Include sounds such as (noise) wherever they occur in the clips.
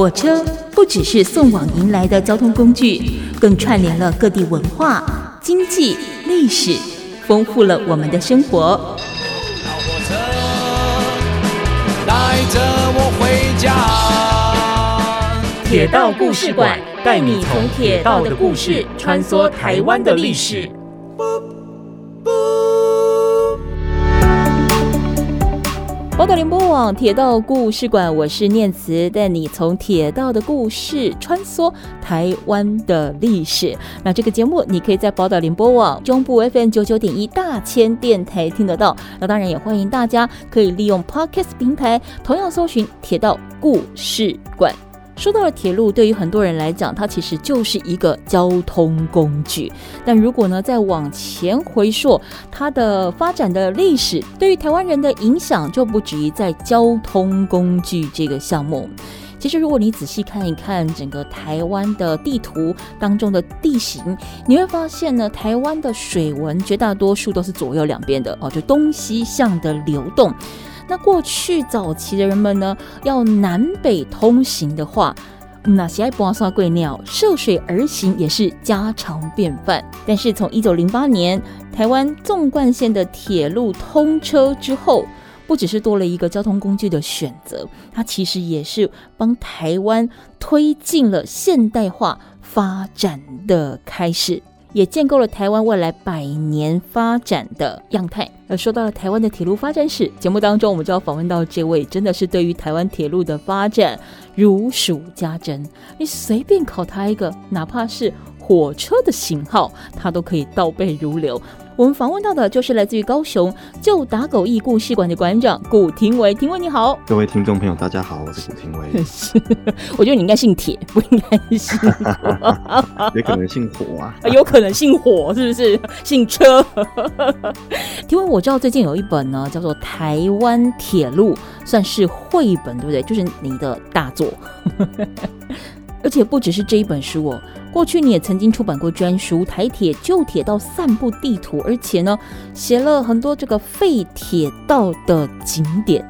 火车不只是送往迎来的交通工具，更串联了各地文化、经济、历史，丰富了我们的生活。老火车带着我回家。铁道故事馆带你从铁道的故事穿梭台湾的历史。宝岛联播网铁道故事馆，我是念慈，带你从铁道的故事穿梭台湾的历史。那这个节目你可以在宝岛联播网中部 FM 九九点一大千电台听得到。那当然也欢迎大家可以利用 Podcast 平台，同样搜寻铁道故事馆。说到了铁路，对于很多人来讲，它其实就是一个交通工具。但如果呢，再往前回溯它的发展的历史，对于台湾人的影响就不止于在交通工具这个项目。其实，如果你仔细看一看整个台湾的地图当中的地形，你会发现呢，台湾的水文绝大多数都是左右两边的哦，就东西向的流动。那过去早期的人们呢，要南北通行的话，那喜爱跋山贵鸟，涉水而行也是家常便饭。但是从一九零八年台湾纵贯线的铁路通车之后，不只是多了一个交通工具的选择，它其实也是帮台湾推进了现代化发展的开始。也建构了台湾未来百年发展的样态。而说到了台湾的铁路发展史，节目当中我们就要访问到这位，真的是对于台湾铁路的发展如数家珍。你随便考他一个，哪怕是火车的型号，他都可以倒背如流。我们访问到的就是来自于高雄旧打狗驿故事馆的馆长古廷维，廷维你好，各位听众朋友大家好，我是古廷维。(laughs) 我觉得你应该姓铁，不应该姓，也可能姓火啊，有可能姓火是不是？姓车。(laughs) 廷维，我知道最近有一本呢，叫做《台湾铁路》，算是绘本，对不对？就是你的大作，而且不只是这一本书哦。过去你也曾经出版过专书《台铁旧铁道散步地图》，而且呢，写了很多这个废铁道的景点。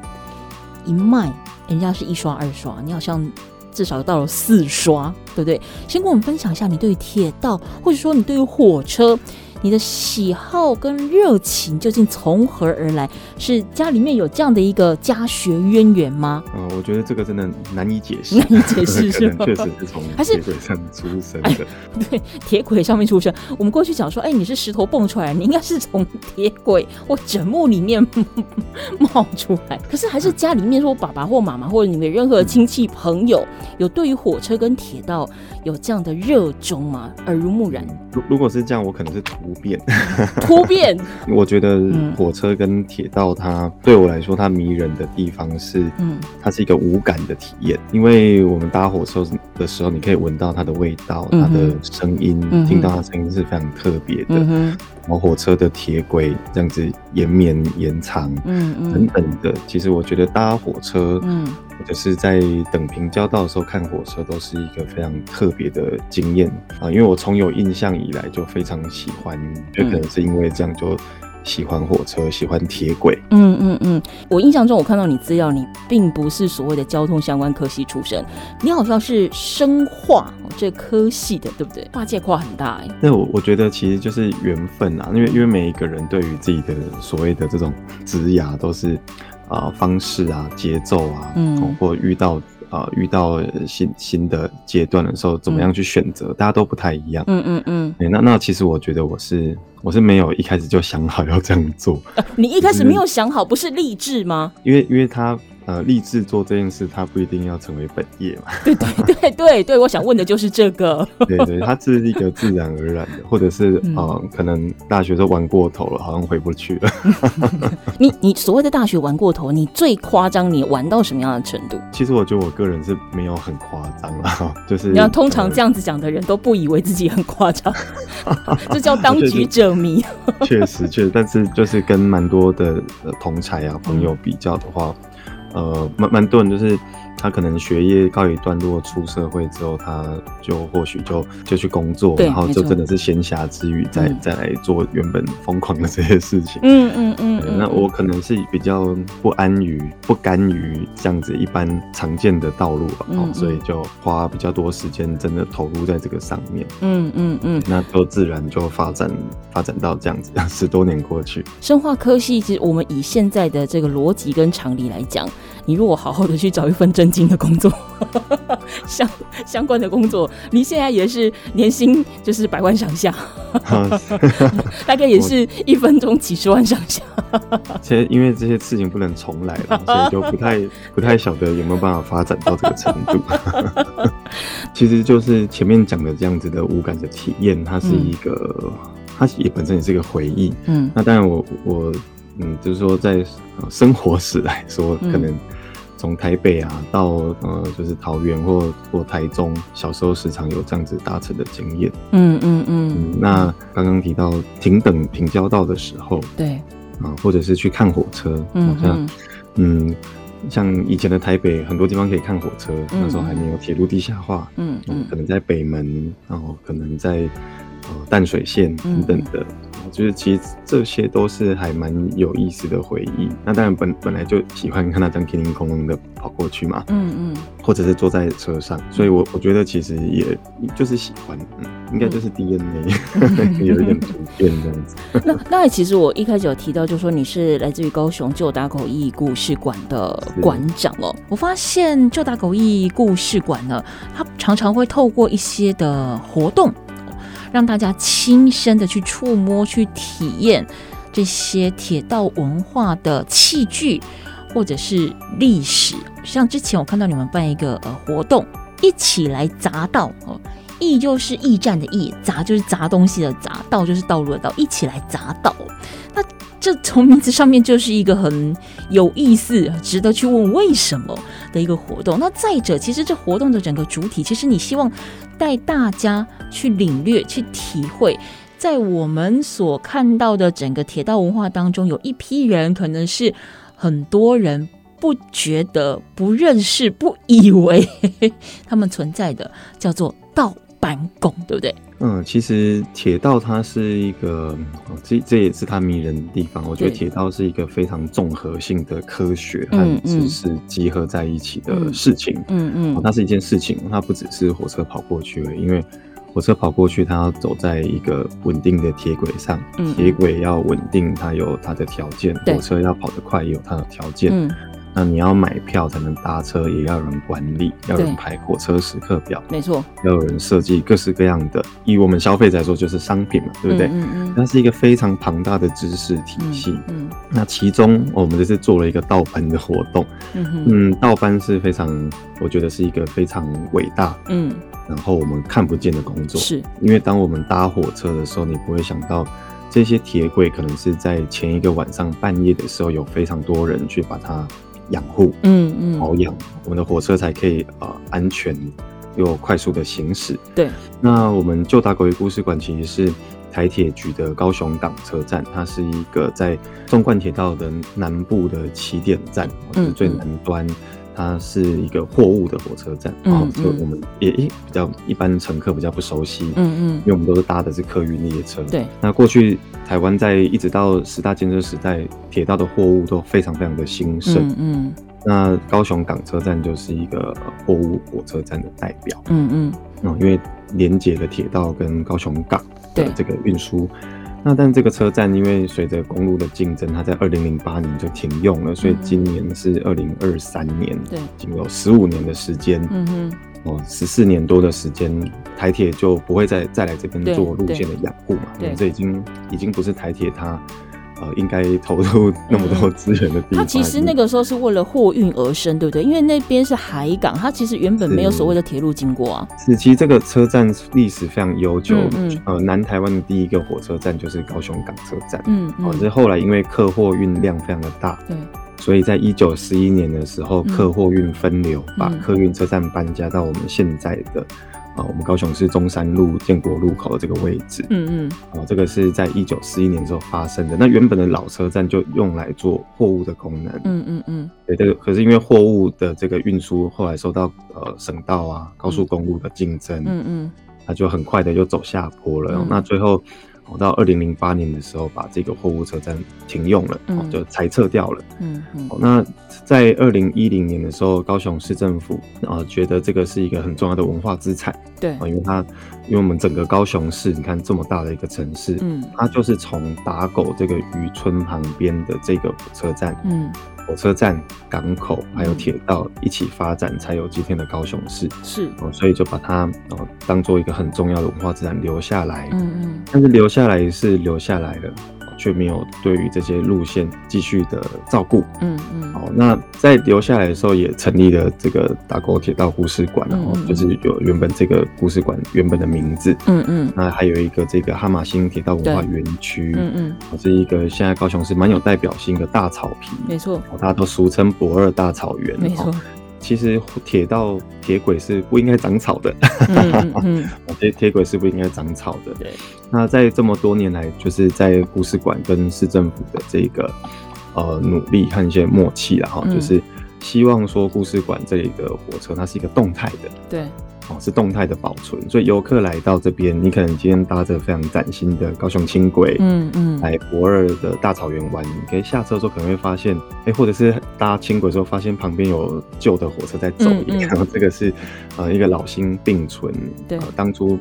一卖，人家是一刷二刷，你好像至少到了四刷，对不对？先跟我们分享一下你对于铁道，或者说你对于火车。你的喜好跟热情究竟从何而来？是家里面有这样的一个家学渊源吗？呃，我觉得这个真的难以解释，难以解释是吧？(laughs) 确实是从铁轨上出生的。哎、(laughs) 对，铁轨上面出生。我们过去讲说，哎，你是石头蹦出来，你应该是从铁轨或枕木里面冒出来。可是还是家里面说，爸爸或妈妈或者你们任何亲戚朋友，有对于火车跟铁道有这样的热衷吗？耳濡目染。如如果是这样，我可能是突。(laughs) 突变，突变。我觉得火车跟铁道，它对我来说，它迷人的地方是，嗯，它是一个无感的体验。因为我们搭火车的时候，你可以闻到它的味道，它的声音，听到它声音是非常特别的。然后火车的铁轨这样子延绵延长，嗯嗯，等等的。其实我觉得搭火车，嗯。或者是在等平交道的时候看火车，都是一个非常特别的经验啊！因为我从有印象以来就非常喜欢，就可能是因为这样就喜欢火车，喜欢铁轨。嗯嗯嗯，我印象中我看到你资料，你并不是所谓的交通相关科系出身，你好像是生化这科系的，对不对？跨界跨很大哎。那我我觉得其实就是缘分啊，因为因为每一个人对于自己的所谓的这种职涯都是。啊、呃，方式啊，节奏啊，嗯，或遇到啊、呃，遇到新新的阶段的时候，怎么样去选择，嗯、大家都不太一样。嗯嗯嗯。欸、那那其实我觉得我是我是没有一开始就想好要这样做。呃、你一开始没有想好，不是励志吗？因为因为他。呃，立志做这件事，他不一定要成为本业嘛。对对对对对，我想问的就是这个。(laughs) 对对，他是一个自然而然的，或者是啊、嗯呃，可能大学都玩过头了，好像回不去了。(laughs) 你你所谓的大学玩过头，你最夸张，你玩到什么样的程度？其实我觉得我个人是没有很夸张啦，(laughs) 就是你要通常这样子讲的人都不以为自己很夸张，这叫当局者迷。确实确实，但是就是跟蛮多的同才啊朋友比较的话。呃，蛮蛮多人就是他可能学业告一段落，出社会之后，他就或许就就去工作，然后就真的是闲暇之余再、嗯、再来做原本疯狂的这些事情。嗯嗯嗯，嗯。那我可能是比较不安于、不甘于这样子一般常见的道路吧，嗯嗯，所以就花比较多时间真的投入在这个上面。嗯嗯嗯。那就自然就发展发展到这样子，(laughs) 十多年过去。生化科系，其实我们以现在的这个逻辑跟常理来讲，你如果好好的去找一份正经的工作，(laughs) 相相关的工作，你现在也是年薪就是百万上下，(laughs) 大概也是一分钟几十万上下。其实因为这些事情不能重来了，(laughs) 所以就不太不太晓得有没有办法发展到这个程度。其实就是前面讲的这样子的无感的体验，它是一个。嗯它也本身也是一个回忆，嗯，那当然我我嗯，就是说在生活史来说，可能从台北啊到呃，就是桃园或或台中，小时候时常有这样子搭乘的经验，嗯嗯嗯。那刚刚提到停等停交道的时候，对，啊，或者是去看火车，嗯嗯，嗯，像以前的台北很多地方可以看火车，那时候还没有铁路地下化，嗯嗯，可能在北门，然后可能在呃。淡水线等等的，嗯、就是其实这些都是还蛮有意思的回忆。那当然本本来就喜欢看他这样叮叮哐哐的跑过去嘛，嗯嗯，或者是坐在车上，所以我我觉得其实也就是喜欢，嗯，应该就是 DNA、嗯、(laughs) 有一点突变这样子。(laughs) 那那其实我一开始有提到，就是说你是来自于高雄旧打狗义故事馆的馆长哦。我发现旧打狗义故事馆呢，它常常会透过一些的活动。让大家亲身的去触摸、去体验这些铁道文化的器具，或者是历史。像之前我看到你们办一个呃活动，一起来砸道哦，驿就是驿站的驿，砸就是砸东西的砸，道就是道路的道，一起来砸道。那这从名字上面就是一个很有意思、值得去问为什么的一个活动。那再者，其实这活动的整个主体，其实你希望带大家去领略、去体会，在我们所看到的整个铁道文化当中，有一批人可能是很多人不觉得、不认识、不以为 (laughs) 他们存在的，叫做道班工，对不对？嗯，其实铁道它是一个，这这也是它迷人的地方。我觉得铁道是一个非常综合性的科学和知识集合在一起的事情。嗯嗯，嗯，它是一件事情，它不只是火车跑过去而已，因为火车跑过去，它要走在一个稳定的铁轨上，铁轨要稳定，它有它的条件。火车要跑得快，也有它的条件。嗯那你要买票才能搭车，也要有人管理，要有人排火车时刻表，没错，要有人设计各式各样的。以我们消费者来说，就是商品嘛，对不对？嗯嗯。它是一个非常庞大的知识体系。嗯。那其中我们就是做了一个倒班的活动。嗯嗯。倒班是非常，我觉得是一个非常伟大。嗯。然后我们看不见的工作，是因为当我们搭火车的时候，你不会想到这些铁轨可能是在前一个晚上半夜的时候，有非常多人去把它。养护，嗯嗯，保养，我们的火车才可以呃安全又快速的行驶。对，那我们旧打狗鱼故事馆其实是台铁局的高雄港车站，它是一个在纵贯铁道的南部的起点站，嗯，是最南端。它是一个货物的火车站，嗯，就我们也比较一般乘客比较不熟悉，嗯嗯，因为我们都是搭的是客运列车，对。那过去台湾在一直到十大建设时代，铁道的货物都非常非常的兴盛，嗯嗯。那高雄港车站就是一个货物火车站的代表，嗯嗯。嗯，因为连接了铁道跟高雄港的这个运输。那但这个车站因为随着公路的竞争，它在二零零八年就停用了，所以今年是二零二三年，对，已经有十五年的时间，嗯哼，哦，十四年多的时间，台铁就不会再再来这边做路线的养护嘛，对，这已经已经不是台铁它。呃，应该投入那么多资源的地方，它其实那个时候是为了货运而生，对不对？因为那边是海港，它其实原本没有所谓的铁路经过啊。是，其实这个车站历史非常悠久。嗯，呃，南台湾的第一个火车站就是高雄港车站。嗯嗯。哦，这后来因为客货运量非常的大，对，所以在一九四一年的时候，客货运分流，把客运车站搬家到我们现在的啊，我们高雄市中山路建国路口的这个位置。嗯嗯。哦，这个是在一九四一年之后发生的。那原本的老车站就用来做货物的功能。嗯嗯嗯。对，这个可是因为货物的这个运输后来受到呃省道啊、高速公路的竞争。嗯嗯。它就很快的就走下坡了。嗯、那最后。到二零零八年的时候，把这个货物车站停用了，嗯、就裁撤掉了。嗯嗯。那在二零一零年的时候，高雄市政府啊、呃、觉得这个是一个很重要的文化资产。对。因为它，因为我们整个高雄市，你看这么大的一个城市，嗯，它就是从打狗这个渔村旁边的这个火车站，嗯。火车站、港口还有铁道一起发展，才有今天的高雄市。是哦，所以就把它哦当做一个很重要的文化资产留下来。嗯嗯，但是留下来也是留下来了。却没有对于这些路线继续的照顾，嗯嗯，好，那在留下来的时候也成立了这个打狗铁道故事馆，然后就是有原本这个故事馆原本的名字，嗯嗯，那还有一个这个哈马星铁道文化园区，嗯嗯，是一个现在高雄市蛮有代表性的大草皮，没错，大家都俗称博二大草原，没错。其实铁道铁轨是不应该长草的，嗯嗯，(laughs) 铁铁轨是不应该长草的。对，那在这么多年来，就是在故事馆跟市政府的这个呃努力和一些默契了哈，就是希望说故事馆这里的火车它是一个动态的，对。是动态的保存，所以游客来到这边，你可能今天搭着非常崭新的高雄轻轨，嗯嗯，来博二的大草原玩，你可以下车的时候可能会发现，哎、欸，或者是搭轻轨的时候发现旁边有旧的火车在走，然后 (laughs) 这个是呃一个老新并存，对，呃、当初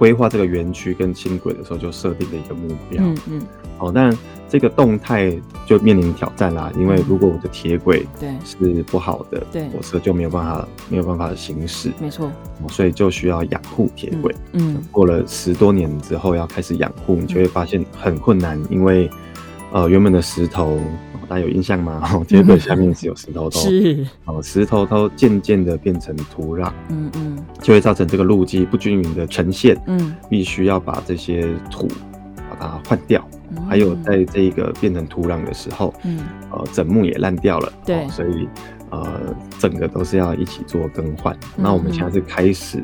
规划这个园区跟轻轨的时候就设定了一个目标，嗯嗯，哦，但。这个动态就面临挑战啦，因为如果我的铁轨对。是不好的，对。火车就没有办法没有办法行驶，没错，所以就需要养护铁轨。嗯，过了十多年之后要开始养护，你就会发现很困难，因为呃原本的石头大家有印象吗？铁轨下面是有石头头，是哦，石头头渐渐的变成土壤，嗯嗯，就会造成这个路基不均匀的呈现，嗯，必须要把这些土把它换掉。还有在这个变成土壤的时候，嗯，呃，枕木也烂掉了，对，所以呃，整个都是要一起做更换。嗯、那我们现在是开始。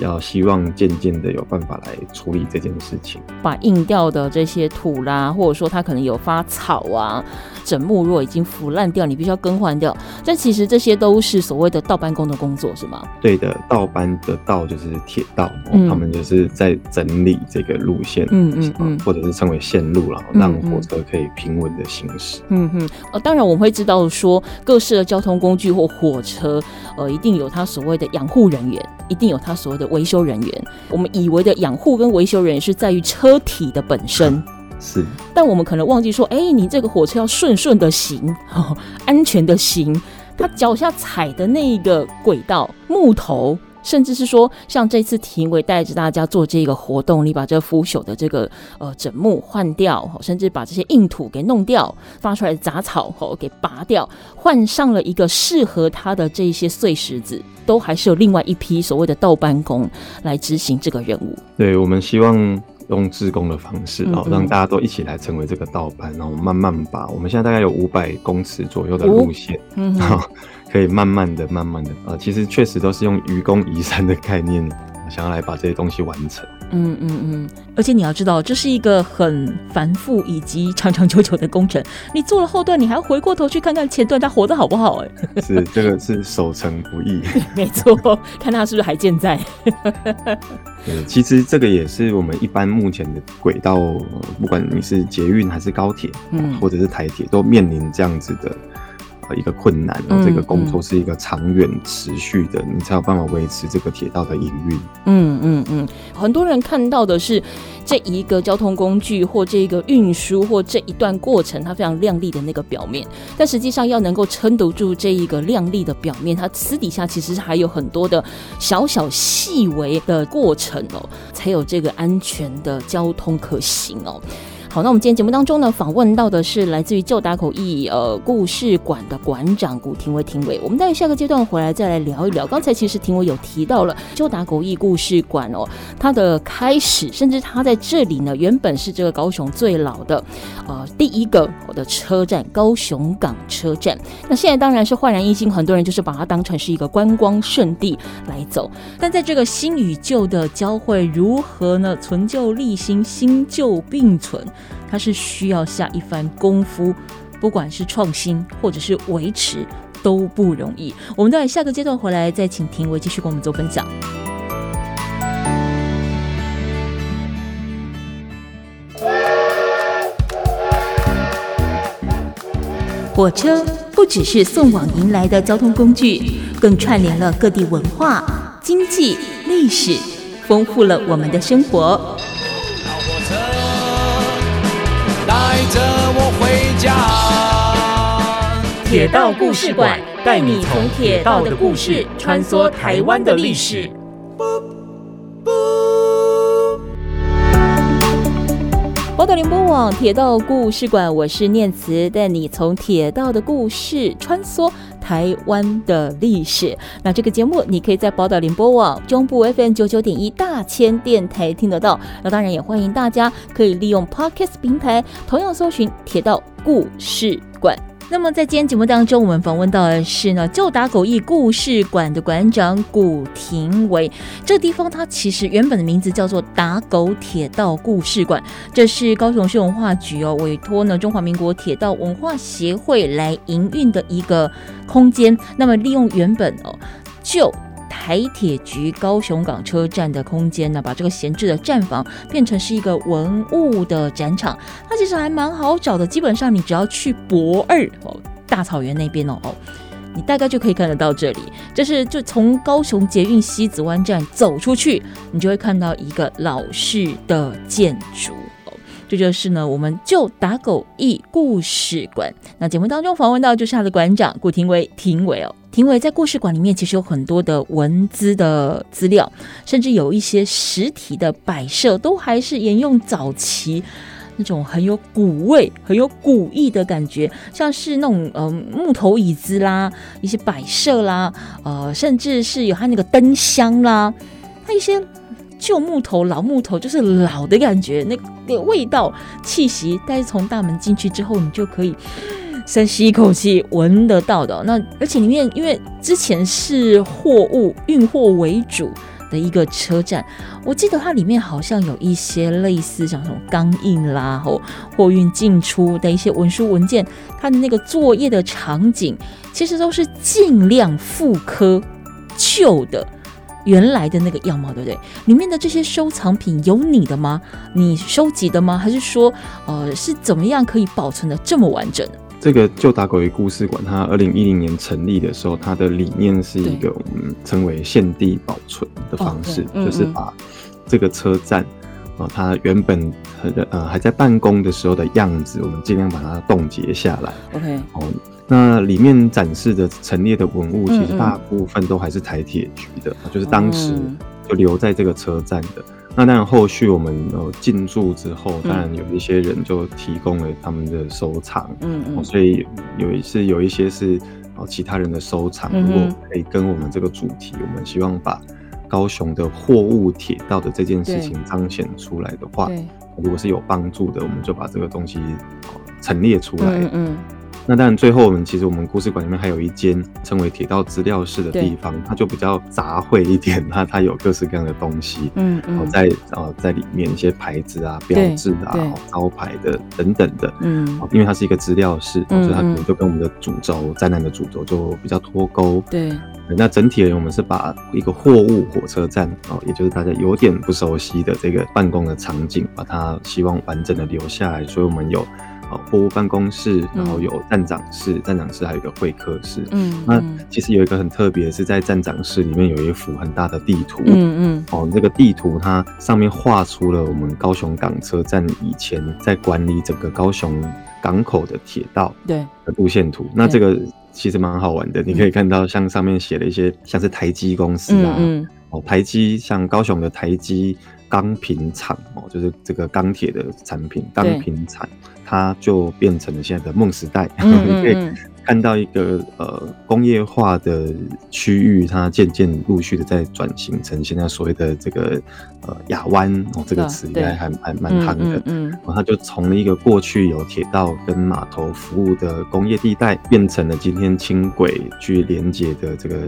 要希望渐渐的有办法来处理这件事情，把硬掉的这些土啦，或者说它可能有发草啊，枕木如果已经腐烂掉，你必须要更换掉。但其实这些都是所谓的倒班工的工作，是吗？对的，倒班的倒就是铁道，嗯、他们就是在整理这个路线，嗯嗯嗯，或者是称为线路，然后让火车可以平稳的行驶。嗯嗯，呃，当然我们会知道说，各式的交通工具或火车，呃，一定有它所谓的养护人员，一定有它所谓的维修人员，我们以为的养护跟维修人员是在于车体的本身，是，但我们可能忘记说，哎、欸，你这个火车要顺顺的行，(laughs) 安全的行，它脚下踩的那个轨道木头。甚至是说，像这次庭伟带着大家做这个活动，你把这腐朽的这个呃枕木换掉，甚至把这些硬土给弄掉，发出来的杂草吼给拔掉，换上了一个适合它的这些碎石子，都还是有另外一批所谓的道班工来执行这个任务。对，我们希望用自工的方式，然后让大家都一起来成为这个道班，然后慢慢把我们现在大概有五百公尺左右的路线，嗯。可以慢慢的、慢慢的，呃，其实确实都是用愚公移山的概念，(laughs) 想要来把这些东西完成。嗯嗯嗯，而且你要知道，这是一个很繁复以及长长久久的工程。你做了后段，你还要回过头去看看前段，它活得好不好？哎，(laughs) 是这个是守成不易。(laughs) 没错，看它是不是还健在。对，其实这个也是我们一般目前的轨道，不管你是捷运还是高铁，嗯，或者是台铁，都面临这样子的。一个困难，然后这个工作是一个长远持续的，嗯、你才有办法维持这个铁道的营运。嗯嗯嗯，很多人看到的是这一个交通工具或这个运输或这一段过程，它非常亮丽的那个表面，但实际上要能够撑得住这一个亮丽的表面，它私底下其实还有很多的小小细微的过程哦，才有这个安全的交通可行哦。好，那我们今天节目当中呢，访问到的是来自于旧打狗驿呃故事馆的馆长古廷伟，廷伟。我们待会下个阶段回来再来聊一聊。刚才其实廷伟有提到了旧打狗驿故事馆哦，它的开始，甚至它在这里呢，原本是这个高雄最老的呃第一个我的车站——高雄港车站。那现在当然是焕然一新，很多人就是把它当成是一个观光胜地来走。但在这个新与旧的交汇，如何呢？存旧立新，新旧并存，它是需要下一番功夫，不管是创新或者是维持都不容易。我们待会下个阶段回来再请廷伟继续跟我们做分享。火车不只是送往迎来的交通工具，更串联了各地文化、经济、历史，丰富了我们的生活。着我回家。铁道故事馆带你从铁道的故事穿梭台湾的历史。宝岛联播网铁道故事馆，我是念慈，带你从铁道的故事穿梭台湾的历史。那这个节目你可以在宝岛联播网中部 FM 九九点一大千电台听得到。那当然也欢迎大家可以利用 Podcast 平台，同样搜寻铁道故事馆。那么在今天节目当中，我们访问到的是呢旧打狗驿故事馆的馆长古廷伟。这个地方它其实原本的名字叫做打狗铁道故事馆，这是高雄市文化局哦委托呢中华民国铁道文化协会来营运的一个空间。那么利用原本哦旧台铁局高雄港车站的空间呢，把这个闲置的站房变成是一个文物的展场。它其实还蛮好找的，基本上你只要去博二哦，大草原那边哦，你大概就可以看得到这里。就是就从高雄捷运西子湾站走出去，你就会看到一个老式的建筑。这就是呢，我们就打狗驿故事馆。那节目当中访问到就是他的馆长古廷伟，廷伟哦，廷伟在故事馆里面其实有很多的文字的资料，甚至有一些实体的摆设，都还是沿用早期那种很有古味、很有古意的感觉，像是那种、呃、木头椅子啦，一些摆设啦，呃，甚至是有他那个灯箱啦，他一些。旧木头、老木头，就是老的感觉，那那个味道、气息，但是从大门进去之后，你就可以深吸一口气，闻得到的。那而且里面，因为之前是货物运货为主的一个车站，我记得它里面好像有一些类似像什么钢印啦，或货运进出的一些文书文件，它的那个作业的场景，其实都是尽量复刻旧的。原来的那个样貌，对不对？里面的这些收藏品有你的吗？你收集的吗？还是说，呃，是怎么样可以保存的这么完整？这个旧打狗鱼故事馆，它二零一零年成立的时候，它的理念是一个我们称为现地保存的方式，哦、就是把这个车站啊、呃，它原本呃还在办公的时候的样子，我们尽量把它冻结下来。OK，哦。那里面展示的陈列的文物，其实大部分都还是台铁局的，嗯。嗯，就是当时就留在这个车站的。嗯、那当然后续我们呃进驻之后，当然有一些人就提供了他们的收藏，嗯嗯，所以有一些有一些是哦其他人的收藏，如果可以跟我们这个主题，我们希望把高雄的货物铁道的这件事情彰显出来的话，如果是有帮助的，我们就把这个东西陈列出来，嗯，嗯。那当然，最后我们其实我们故事馆里面还有一间称为铁道资料室的地方，它就比较杂烩一点，它它有各式各样的东西，嗯嗯，在呃在里面一些牌子啊、标志啊、招牌的等等的，嗯，因为它是一个资料室，所以它可能就跟我们的主轴展览的主轴就比较脱钩，对。那整体而言，我们是把一个货物火车站哦，也就是大家有点不熟悉的这个办公的场景，把它希望完整的留下来，所以我们有。货物办公室，然后有站长室，嗯、站长室还有一个会客室。嗯，那其实有一个很特别的是，在站长室里面有一幅很大的地图。嗯嗯，哦，这个地图它上面画出了我们高雄港车站以前在管理整个高雄港口的铁道对的路线图。那这个其实蛮好玩的，你可以看到像上面写了一些像是台积公司啊，嗯，嗯哦，台积像高雄的台积。钢瓶厂哦，就是这个钢铁的产品，钢瓶厂，它就变成了现在的梦时代。嗯 (laughs) 嗯嗯看到一个呃工业化的区域，它渐渐陆续的在转型成现在所谓的这个呃亚湾哦，这个词应该还还蛮夯的。嗯，然后它就从一个过去有铁道跟码头服务的工业地带，变成了今天轻轨去连接的这个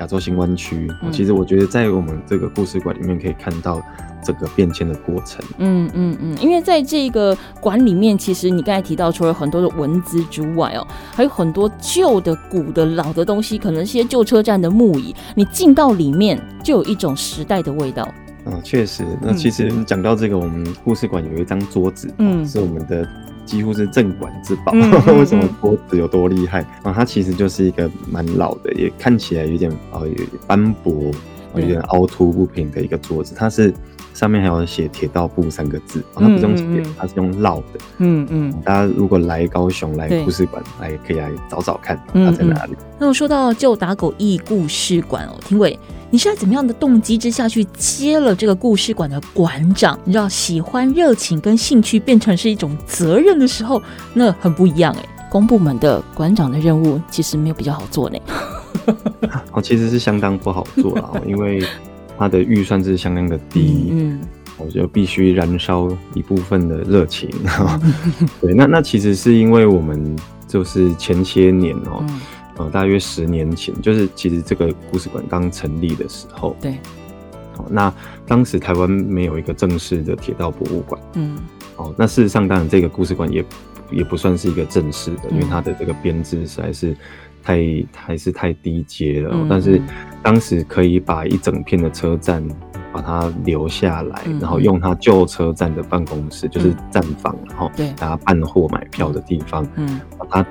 亚洲新湾区。其实我觉得在我们这个故事馆里面可以看到。这个变迁的过程，嗯嗯嗯，因为在这个馆里面，其实你刚才提到，除了很多的文字之外哦，还有很多旧的、古的、老的东西，可能一些旧车站的木椅，你进到里面就有一种时代的味道。嗯，确实。那其实讲到这个，我们故事馆有一张桌子，嗯，是我们的几乎是镇馆之宝。嗯、(laughs) 为什么桌子有多厉害啊？它其实就是一个蛮老的，也看起来有点啊，有斑驳，有点凹凸不平的一个桌子，它是。上面还有写“铁道部”三个字，它不是用写，它是用烙的。嗯嗯，大家如果来高雄来故事馆，来可以来找找看它在哪里。那我说到旧打狗驿故事馆哦，庭伟，你是在怎么样的动机之下去接了这个故事馆的馆长？你知道，喜欢、热情跟兴趣变成是一种责任的时候，那很不一样哎。(laughs) 公部门的馆长的任务其实没有比较好做呢。哦，其实是相当不好做啊，因为。他的预算是相当的低，嗯，我就必须燃烧一部分的热情。(laughs) 对，那那其实是因为我们就是前些年哦、喔，呃，大约十年前，就是其实这个故事馆刚成立的时候，对，好，那当时台湾没有一个正式的铁道博物馆，嗯，哦，那事实上当然这个故事馆也也不算是一个正式的，因为它的这个编制实在是。太还是太低阶了，嗯，但是当时可以把一整片的车站把它留下来，嗯，然后用它旧车站的办公室，嗯，就是站房，然后给大家办货买票的地方，嗯，把它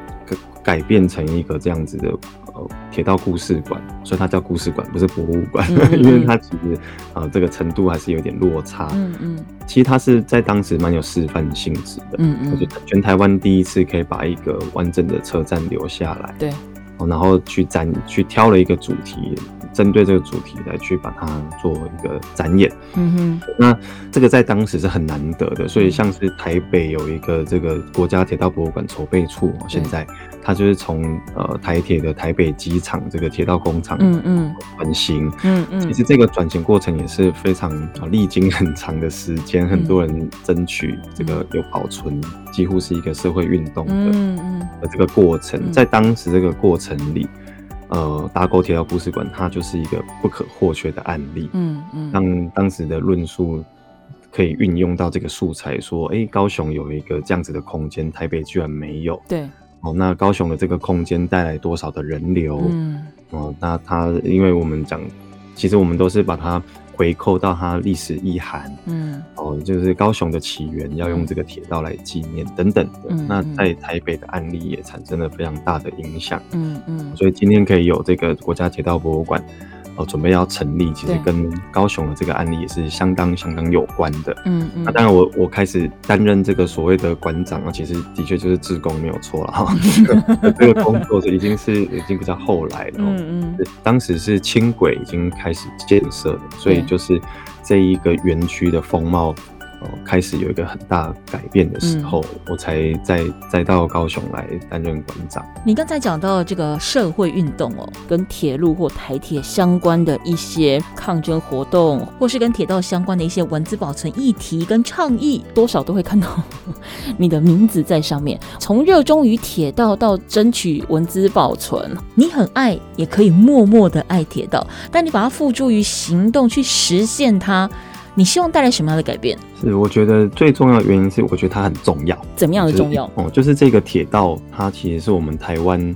改变成一个这样子的呃铁道故事馆，所以它叫故事馆，不是博物馆，嗯，(laughs) 因为它其实啊，呃，这个程度还是有点落差，嗯嗯，其实它是在当时蛮有示范性质的，嗯嗯，就全台湾第一次可以把一个完整的车站留下来，对。然后去展，去挑了一个主题，针对这个主题来去把它做一个展演。嗯哼，那这个在当时是很难得的，所以像是台北有一个这个国家铁道博物馆筹备处，现在。它就是从呃台铁的台北机场这个铁道工厂嗯嗯。转型。嗯嗯，其实这个转型过程也是非常历经很长的时间，很多人争取这个有保存，几乎是一个社会运动的嗯嗯。的这个过程，在当时这个过程里，呃打狗铁道故事馆它就是一个不可或缺的案例嗯嗯，让当时的论述可以运用到这个素材，说哎高雄有一个这样子的空间，台北居然没有对。哦，那高雄的这个空间带来多少的人流？嗯，哦，那它，因为我们讲，其实我们都是把它回扣到它历史意涵，嗯，哦，就是高雄的起源要用这个铁道来纪念等等的。嗯，那在台北的案例也产生了非常大的影响。嗯嗯，所以今天可以有这个国家铁道博物馆。哦，准备要成立，其实跟高雄的这个案例也是相当相当有关的。嗯嗯。那当然我，我我开始担任这个所谓的馆长啊，其实的确就是志工没有错了哈。(laughs) 这个工作是已经是已经比较后来了。嗯嗯。当时是轻轨已经开始建设了，所以就是这一个园区的风貌。开始有一个很大改变的时候，嗯、我才再再到高雄来担任馆长。你刚才讲到这个社会运动哦，跟铁路或台铁相关的一些抗争活动，或是跟铁道相关的一些文字保存议题跟倡议，多少都会看到 (laughs) 你的名字在上面。从热衷于铁道到争取文字保存，你很爱，也可以默默的爱铁道，但你把它付诸于行动去实现它。你希望带来什么样的改变？是，我觉得最重要的原因是，我觉得它很重要。怎么样的重要？哦，就是这个铁道，它其实是我们台湾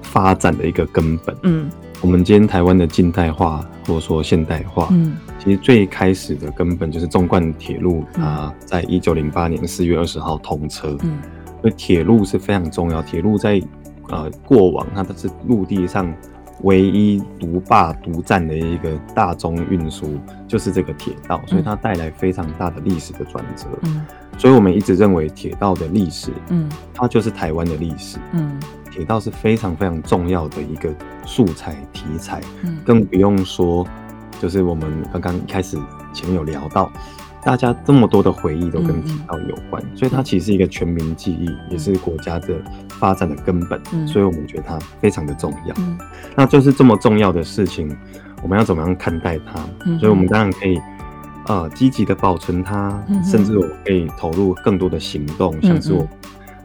发展的一个根本。嗯，我们今天台湾的近代化或者说现代化，嗯，其实最开始的根本就是纵贯铁路啊，在一九零八年四月二十号通车。嗯，所以铁路是非常重要。铁路在呃过往，它都是陆地上。唯一独霸独占的一个大宗运输就是这个铁道，所以它带来非常大的历史的转折。嗯，所以我们一直认为铁道的历史，嗯，它就是台湾的历史。嗯，铁道是非常非常重要的一个素材题材。嗯，更不用说，就是我们刚刚一开始前面有聊到，大家这么多的回忆都跟铁道有关，所以它其实是一个全民记忆，嗯、也是国家的发展的根本。嗯、所以我们觉得它非常的重要。嗯、那就是这么重要的事情，我们要怎么样看待它？嗯、所以我们当然可以。呃，积极的保存它，嗯、甚至我可以投入更多的行动，嗯、像是我，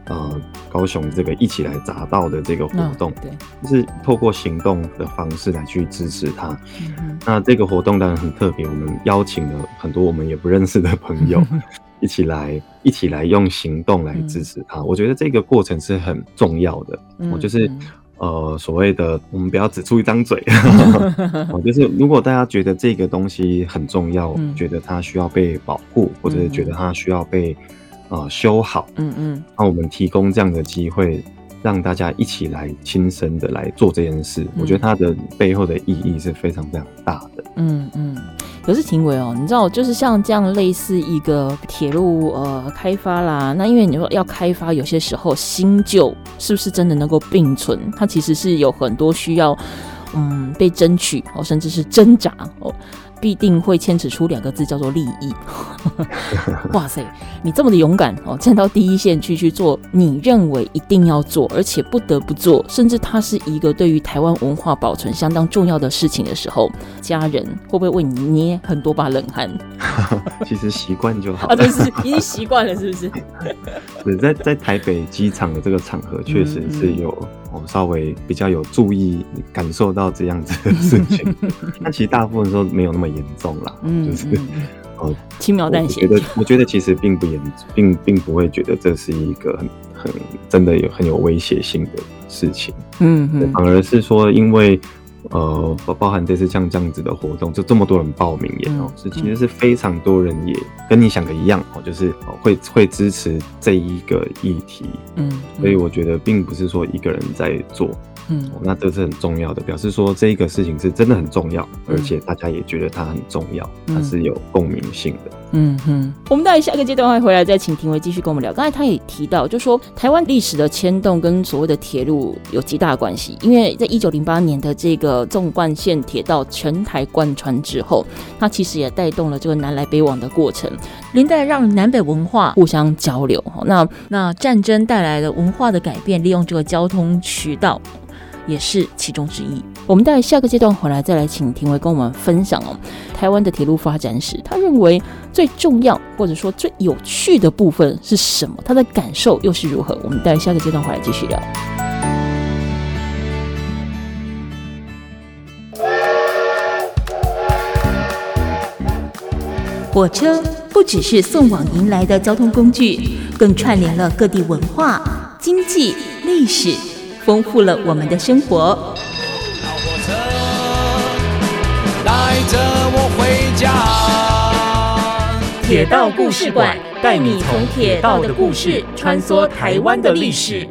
呃，高雄这个一起来砸到的这个活动，哦、对，就是透过行动的方式来去支持它。嗯、那这个活动当然很特别，我们邀请了很多我们也不认识的朋友，(laughs) 一起来，一起来用行动来支持他。嗯、我觉得这个过程是很重要的，我、嗯、就是。呃，所谓的我们不要只出一张嘴，(laughs) 我就是如果大家觉得这个东西很重要，嗯、觉得它需要被保护，或者是觉得它需要被呃修好，嗯嗯，那我们提供这样的机会，让大家一起来亲身的来做这件事，嗯、我觉得它的背后的意义是非常非常大的，嗯嗯。可是庭伟哦，你知道，就是像这样类似一个铁路呃开发啦，那因为你说要开发，有些时候新旧是不是真的能够并存？它其实是有很多需要嗯被争取哦，甚至是挣扎哦。必定会牵扯出两个字，叫做利益。(laughs) 哇塞，你这么的勇敢哦，站到第一线去去做你认为一定要做，而且不得不做，甚至它是一个对于台湾文化保存相当重要的事情的时候，家人会不会为你捏很多把冷汗？其实习惯就好 (laughs) 啊，就是已经习惯了，是不是？(laughs) 是在在台北机场的这个场合，确实是有。嗯嗯我稍微比较有注意感受到这样子的事情，(laughs) 那其实大部分时候没有那么严重啦，嗯、就是哦轻描淡写。我觉得我觉得其实并不严，并并不会觉得这是一个很很真的有很有威胁性的事情，嗯嗯，反而是说因为。呃，包包含这次像这样子的活动，就这么多人报名也哦，是、嗯、其实是非常多人也跟你想的一样哦，就是会会支持这一个议题，嗯，嗯，所以我觉得并不是说一个人在做。嗯，那这是很重要的，表示说这一个事情是真的很重要，而且大家也觉得它很重要，它是有共鸣性的。嗯哼，我们待下个阶段会回来再请庭维继续跟我们聊。刚才他也提到，就说台湾历史的牵动跟所谓的铁路有极大关系，因为在一九零八年的这个纵贯线铁道全台贯穿之后，它其实也带动了这个南来北往的过程，连带让南北文化互相交流。那那战争带来的文化的改变，利用这个交通渠道。也是其中之一。我们待下个阶段回来再来请庭维跟我们分享哦，台湾的铁路发展史，他认为最重要或者说最有趣的部分是什么？他的感受又是如何？我们待下个阶段回来继续聊。火车不只是送往迎来的交通工具，更串联了各地文化、经济、历史。丰富了我们的生活。老火车带着我回家。铁道故事馆带你从铁道的故事穿梭台湾的历史。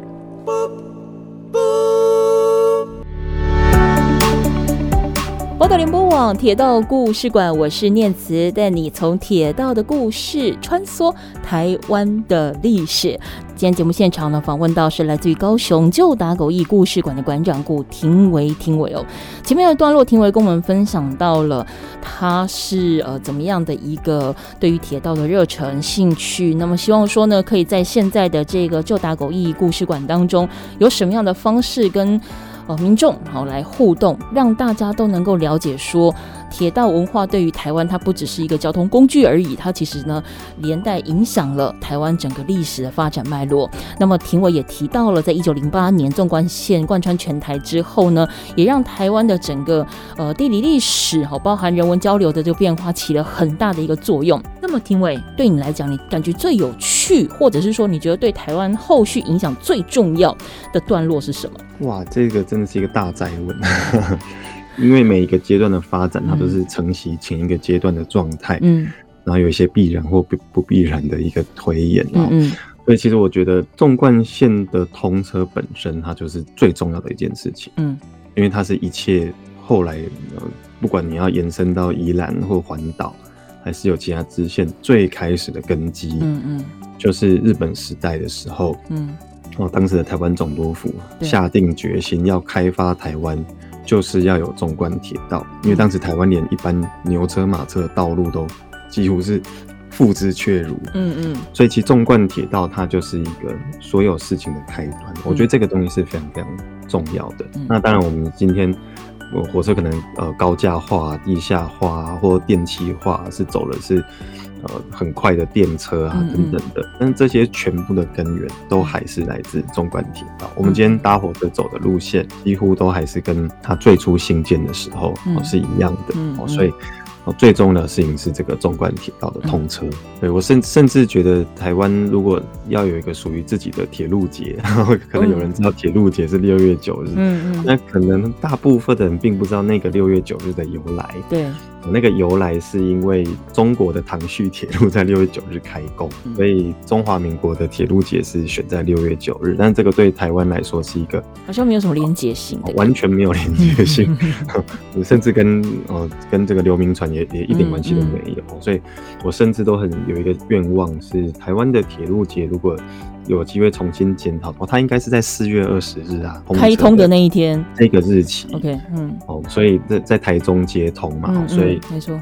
联播网铁道故事馆，我是念慈，带你从铁道的故事穿梭台湾的历史。今天节目现场呢，访问到是来自于高雄旧打狗驿故事馆的馆长顾庭维，庭维哦。前面的段落，庭维跟我们分享到了他是呃怎么样的一个对于铁道的热忱兴趣。那么希望说呢，可以在现在的这个旧打狗驿故事馆当中，有什么样的方式跟。呃，民众然后来互动，让大家都能够了解说，铁道文化对于台湾，它不只是一个交通工具而已，它其实呢连带影响了台湾整个历史的发展脉络。那么庭委也提到了，在一九零八年纵贯线贯穿全台之后呢，也让台湾的整个呃地理历史好包含人文交流的这个变化起了很大的一个作用。那么庭委对你来讲，你感觉最有趣，或者是说你觉得对台湾后续影响最重要的段落是什么？哇，这个真的是一个大哉问，因为每一个阶段的发展，它都是承袭前一个阶段的状态，嗯，然后有一些必然或不不必然的一个推演，嗯，嗯，所以其实我觉得纵贯线的通车本身，它就是最重要的一件事情，嗯，因为它是一切后来呃，不管你要延伸到宜兰或环岛，还是有其他支线，最开始的根基，嗯嗯，就是日本时代的时候，嗯。哦，当时的台湾总督府下定决心要开发台湾，就是要有纵贯铁道，因为当时台湾连一般牛车马车的道路都几乎是付之阙如。嗯嗯，所以其实纵贯铁道它就是一个所有事情的开端。嗯、我觉得这个东西是非常非常重要的。嗯、那当然，我们今天。火车可能呃高架化、地下化或电气化，是走的是呃很快的电车啊等等的，但是这些全部的根源都还是来自纵贯铁道。我们今天搭火车走的路线，几乎都还是跟它最初兴建的时候是一样的哦，所以。最重要的事情是这个纵贯铁道的通车。嗯、对我甚甚至觉得，台湾如果要有一个属于自己的铁路节，(laughs) 可能有人知道铁路节是六月九日，嗯嗯，那可能大部分的人并不知道那个六月九日的由来。对。那个由来是因为中国的唐胥铁路在六月九日开工，所以中华民国的铁路节是选在六月九日。但这个对台湾来说是一个好像没有什么连结性，完全没有连结性，(laughs) 甚至跟呃跟这个刘铭传也也一点关系都没有。所以我甚至都很有一个愿望，是台湾的铁路节如果。有机会重新检讨哦，它应该是在四月二十日啊，开通的那一天，这个日期。OK，嗯，哦，所以在在台中接通嘛，嗯嗯、所以没错，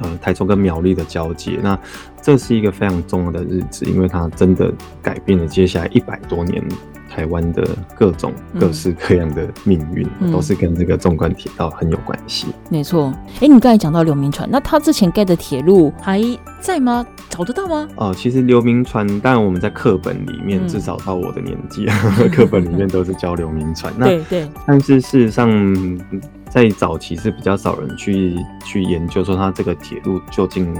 呃，台中跟苗栗的交接，那这是一个非常重要的日子，因为它真的改变了接下来一百多年。台湾的各种各式各样的命运，嗯、都是跟这个纵贯铁道很有关系。没错，哎、欸，你刚才讲到刘铭传，那他之前盖的铁路还在吗？找得到吗？哦、呃，其实刘铭传，当然我们在课本里面，嗯、至少到我的年纪，(laughs) 课本里面都是教刘铭传。(laughs) 对对。但是事实上，在早期是比较少人去去研究说他这个铁路究竟。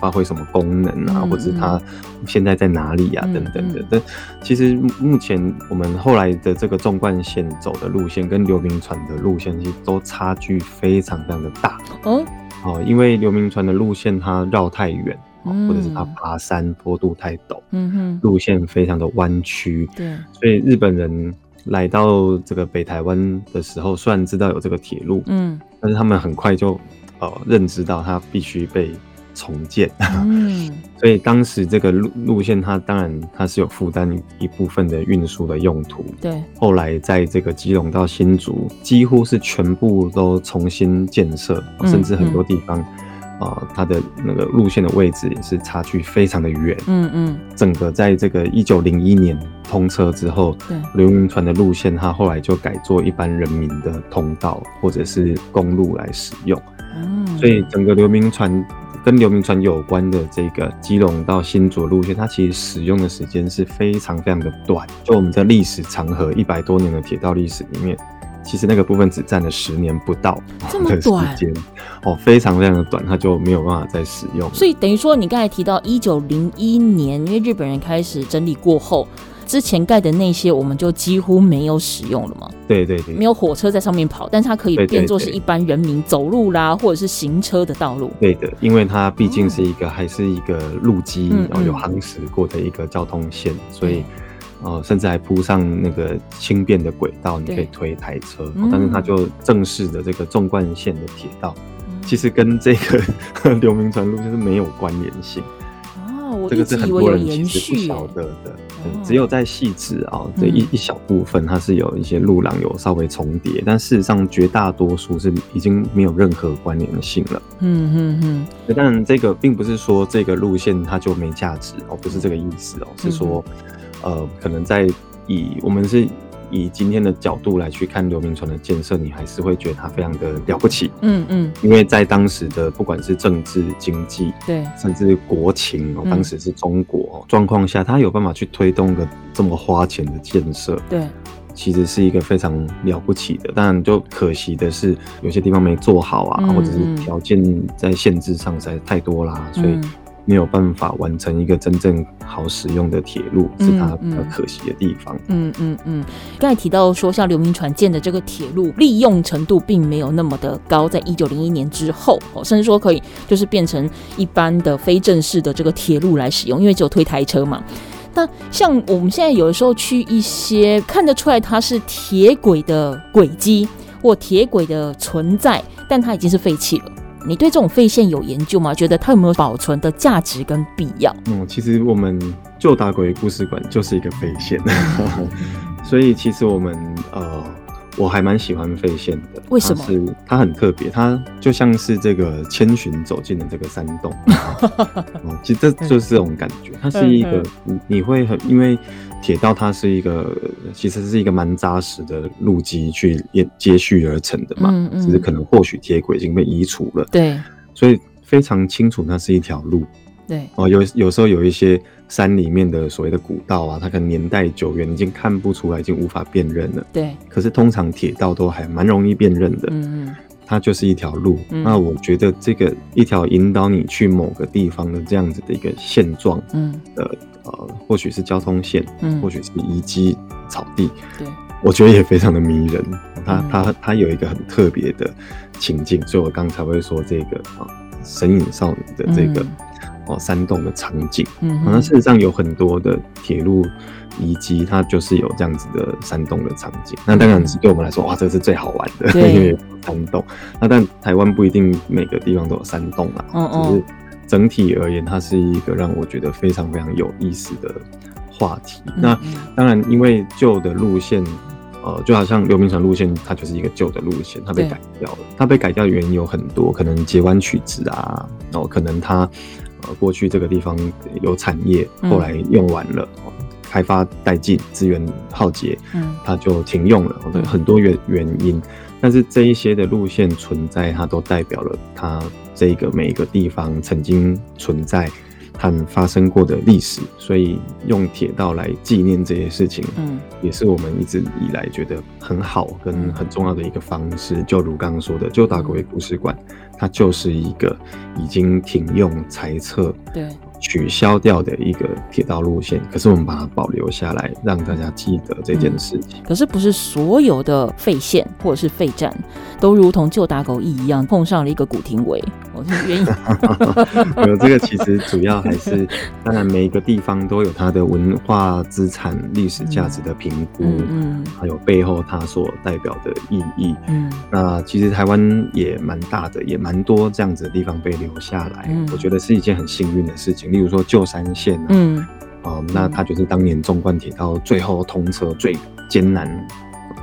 发挥什么功能啊，嗯、或者是它现在在哪里啊，嗯、等等的。但其实目前我们后来的这个纵贯线走的路线，跟刘铭传的路线其实都差距非常非常的大。哦，哦，因为刘铭传的路线它绕太远，嗯、或者是它爬山坡度太陡，嗯哼，路线非常的弯曲。对，所以日本人来到这个北台湾的时候，虽然知道有这个铁路，嗯，但是他们很快就呃认知到它必须被。重建，(laughs) 嗯，所以当时这个路路线，它当然它是有负担一部分的运输的用途。对，后来在这个基隆到新竹，几乎是全部都重新建设，甚至很多地方啊、它的那个路线的位置也是差距非常的远。嗯嗯，整个在这个一九零一年通车之后，对，刘铭传的路线，它后来就改做一般人民的通道或者是公路来使用。嗯，所以整个刘铭传。跟刘铭传有关的这个基隆到新竹路线，它其实使用的时间是非常非常的短。就我们在历史长河一百多年的铁道历史里面，其实那个部分只占了十年不到的 (laughs) 时间哦，非常非常的短，它就没有办法再使用。所以等于说，你刚才提到一九零一年，因为日本人开始整理过后。之前盖的那些，我们就几乎没有使用了嘛。对对对，没有火车在上面跑，但是它可以变作是一般人民走路啦，或者是行车的道路。对的，因为它毕竟是一个、哦、还是一个路基，然后有夯实过的一个交通线，嗯嗯，所以呃，甚至还铺上那个轻便的轨道，你可以推台车。对但是它就正式的这个纵贯线的铁道，嗯、其实跟这个 (laughs) 刘铭传路就是没有关联性。哦这个是很多人其实不晓得的，只有在细致啊这一一小部分，它是有一些路廊有稍微重叠，但事实上绝大多数是已经没有任何关联性了。嗯嗯嗯。当然，这个并不是说这个路线它就没价值哦，不是这个意思哦，是说，呃，可能在以我们是。以今天的角度来去看刘铭传的建设，你还是会觉得他非常的了不起。嗯嗯，因为在当时的不管是政治、经济，对，甚至国情，哦当时是中国状况下，他有办法去推动个这么花钱的建设，对，其实是一个非常了不起的。当然，就可惜的是有些地方没做好啊，或者是条件在限制上实在太多啦，所以。没有办法完成一个真正好使用的铁路，是它比较可惜的地方。嗯嗯嗯。刚才提到说，像刘铭传建的这个铁路利用程度并没有那么的高，在一九零一年之后，哦甚至说可以就是变成一般的非正式的这个铁路来使用，因为只有推台车嘛。那像我们现在有的时候去一些看得出来它是铁轨的轨迹或铁轨的存在，但它已经是废弃了。你对这种废线有研究吗？觉得它有没有保存的价值跟必要？嗯，其实我们旧打鬼故事馆就是一个废线，(laughs) 所以其实我们呃我还蛮喜欢废线的，为什么？它是它很特别，它就像是这个千寻走进了这个山洞，(laughs) 其实这就是这种感觉。它是一个你你会很，因为铁道它是一个其实是一个蛮扎实的路基去接续而成的嘛，嗯嗯，只是可能或许铁轨已经被移除了，对，所以非常清楚那是一条路，对哦，有有时候有一些。山里面的所谓的古道啊，它可能年代久远，已经看不出来，已经无法辨认了。对。可是通常铁道都还蛮容易辨认的。嗯嗯。它就是一条路。嗯。那我觉得这个一条引导你去某个地方的这样子的一个现状，嗯的呃，或许是交通线，嗯，或许是遗迹草地，对，我觉得也非常的迷人。它它它有一个很特别的情境，所以我刚才会说这个啊，神隐少女的这个。嗯哦，山洞的场景，嗯，那事实上有很多的铁路遗迹，它就是有这样子的山洞的场景。那当然是对我们来说，哇，这是最好玩的，(laughs) 因为有山洞。那但台湾不一定每个地方都有山洞啊，只是整体而言，它是一个让我觉得非常非常有意思的话题。那当然，因为旧的路线，呃，就好像刘铭传路线，它就是一个旧的路线，它被改掉了。它被改掉的原因有很多，可能截弯取直啊，然后可能它。呃，过去这个地方有产业，后来用完了，嗯、开发殆尽，资源耗竭，嗯，它就停用了，很多原原因。但是这一些的路线存在，它都代表了它这个每一个地方曾经存在。和发生过的历史，所以用铁道来纪念这些事情，嗯，也是我们一直以来觉得很好跟很重要的一个方式。就如刚刚说的，旧打国会故事馆，它就是一个已经停用裁撤、对取消掉的一个铁道路线，可是我们把它保留下来，让大家记得这件事情。可是不是所有的废线或者是废站，都如同旧打狗驿一样碰上了一个古亭围。原因，(laughs) 有这个其实主要还是，(laughs) 当然每一个地方都有它的文化资产、历史价值的评估，嗯，还有背后它所代表的意义，嗯，那其实台湾也蛮大的，也蛮多这样子的地方被留下来，嗯，我觉得是一件很幸运的事情。例如说旧山线，嗯，哦，那它就是当年纵贯铁道最后通车最艰难。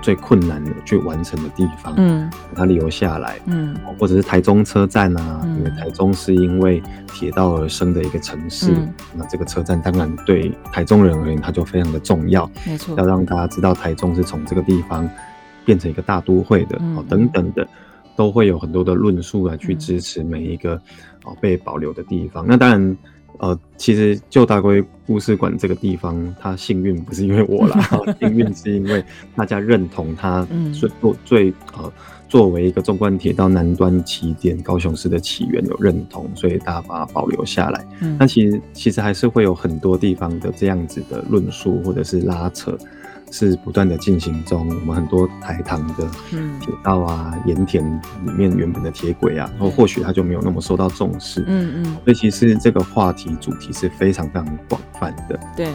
最困难的去完成的地方，嗯，把它留下来，嗯，或者是台中车站啊，嗯、因为台中是因为铁道而生的一个城市，嗯、那这个车站当然对台中人而言，它就非常的重要，没错，要让大家知道台中是从这个地方变成一个大都会的，哦、嗯，等等的，都会有很多的论述来去支持每一个哦被保留的地方，嗯、那当然。呃，其实旧大龟故事馆这个地方，它幸运不是因为我啦，(laughs) 幸运是因为大家认同它最最最呃作为一个纵贯铁道南端起点，高雄市的起源有认同，所以大家把它保留下来。嗯，那其实其实还是会有很多地方的这样子的论述或者是拉扯。是不断的进行中，我们很多台糖的铁道啊，盐、嗯、田里面原本的铁轨啊，然后或许它就没有那么受到重视。嗯嗯，所以其实这个话题主题是非常非常广泛的。对，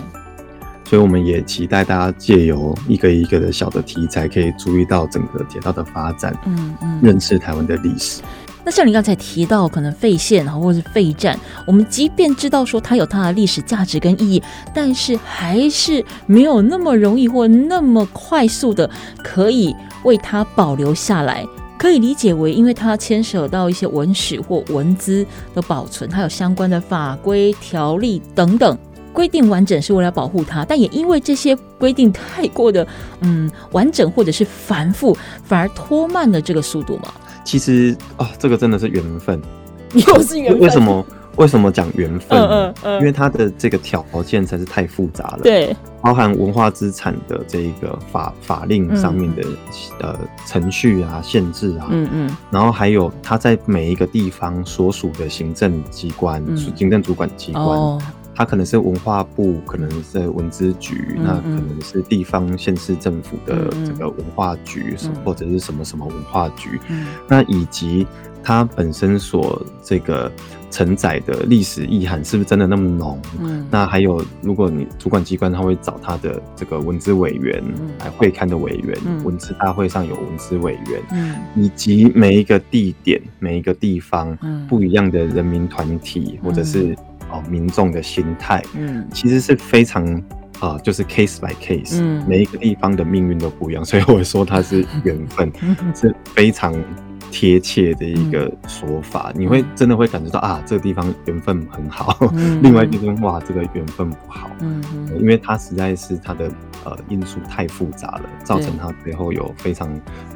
所以我们也期待大家借由一个一个的小的题材，可以注意到整个铁道的发展，嗯嗯，认识台湾的历史。那像你刚才提到，可能废线或是废站，我们即便知道说它有它的历史价值跟意义，但是还是没有那么容易或那么快速的可以为它保留下来。可以理解为，因为它牵涉到一些文史或文资的保存，还有相关的法规条例等等规定完整，是为了保护它。但也因为这些规定太过的嗯完整或者是繁复，反而拖慢了这个速度嘛。其实啊、哦，这个真的是缘分，又是缘分。为什么？为什么讲缘分？嗯嗯嗯，因为它的这个条件实在是太复杂了。对，包含文化资产的这一个法法令上面的、嗯、呃程序啊、限制啊，嗯嗯，然后还有它在每一个地方所属的行政机关、嗯、行政主管机关。哦它可能是文化部，可能是文资局，嗯嗯，那可能是地方县市政府的这个文化局，或者是什么什么文化局，嗯、那以及它本身所这个承载的历史意涵是不是真的那么浓？嗯，那还有，如果你主管机关他会找他的这个文资委员，嗯、来会刊的委员，嗯、文资大会上有文资委员，嗯，以及每一个地点、每一个地方不一样的人民团体，嗯、或者是。哦，民众的心态，嗯，其实是非常啊、呃，就是 case by case，、嗯、每一个地方的命运都不一样，所以我说它是缘分，(laughs) 是非常。贴切的一个说法，嗯、你会真的会感觉到啊，这个地方缘分很好，嗯、(laughs) 另外一个地方哇，这个缘分不好，嗯。嗯，因为它实在是它的呃因素太复杂了，造成它最后有非常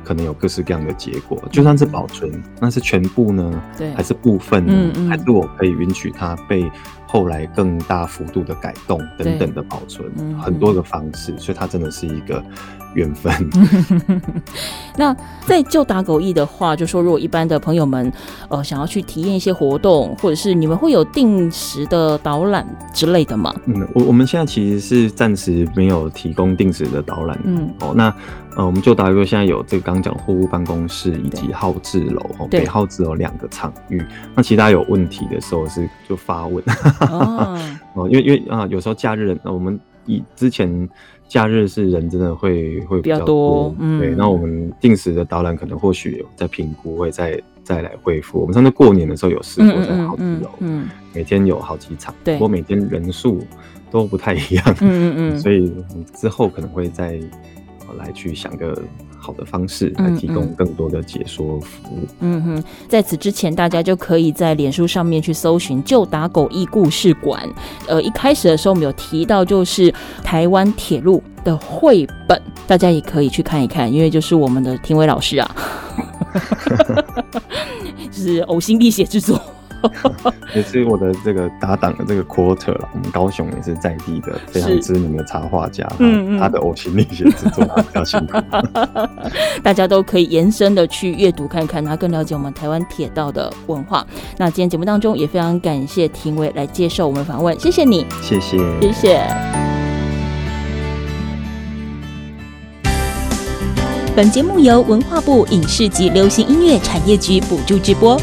可能有各式各样的结果。就算是保存，那是全部呢，对，还是部分呢？还是我可以允许它被后来更大幅度的改动等等的保存，很多的方式，所以它真的是一个。缘分。(laughs) 那在就打狗疫的话，就说如果一般的朋友们，呃，想要去体验一些活动，或者是你们会有定时的导览之类的吗？嗯，我我们现在其实是暂时没有提供定时的导览。嗯，哦，那呃，我们就打狗现在有这个刚讲货物办公室以及号志楼，哦，北号志楼两个场域。那其他有问题的时候是就发问。哦，(laughs) 哦，因为因为啊，有时候假日，那我们以之前。假日是人真的会会比较多，对。那我们定时的导览可能或许有在评估，会再再来恢复。我们上次过年的时候有试过在号志楼，嗯，每天有好几场，对。不过每天人数都不太一样，嗯嗯嗯，(laughs) 所以之后可能会再来去想个。好的方式来提供更多的解说服务。嗯哼，在此之前，大家就可以在脸书上面去搜寻“就打狗疫故事馆”。呃，一开始的时候我们有提到，就是台湾铁路的绘本，大家也可以去看一看，因为就是我们的庭伟老师啊，(laughs) 就是呕心沥血之作。(laughs) 也是我的这个搭档的这个 quarter 了，我们高雄也是在地的非常知名的插画家，嗯，他的呕心沥血之作比较辛苦，(laughs) 大家都可以延伸的去阅读看看，他更了解我们台湾铁道的文化。那今天节目当中也非常感谢庭伟来接受我们访问，谢谢你，谢谢，谢谢。本节目由文化部影视及流行音乐产业局补助直播。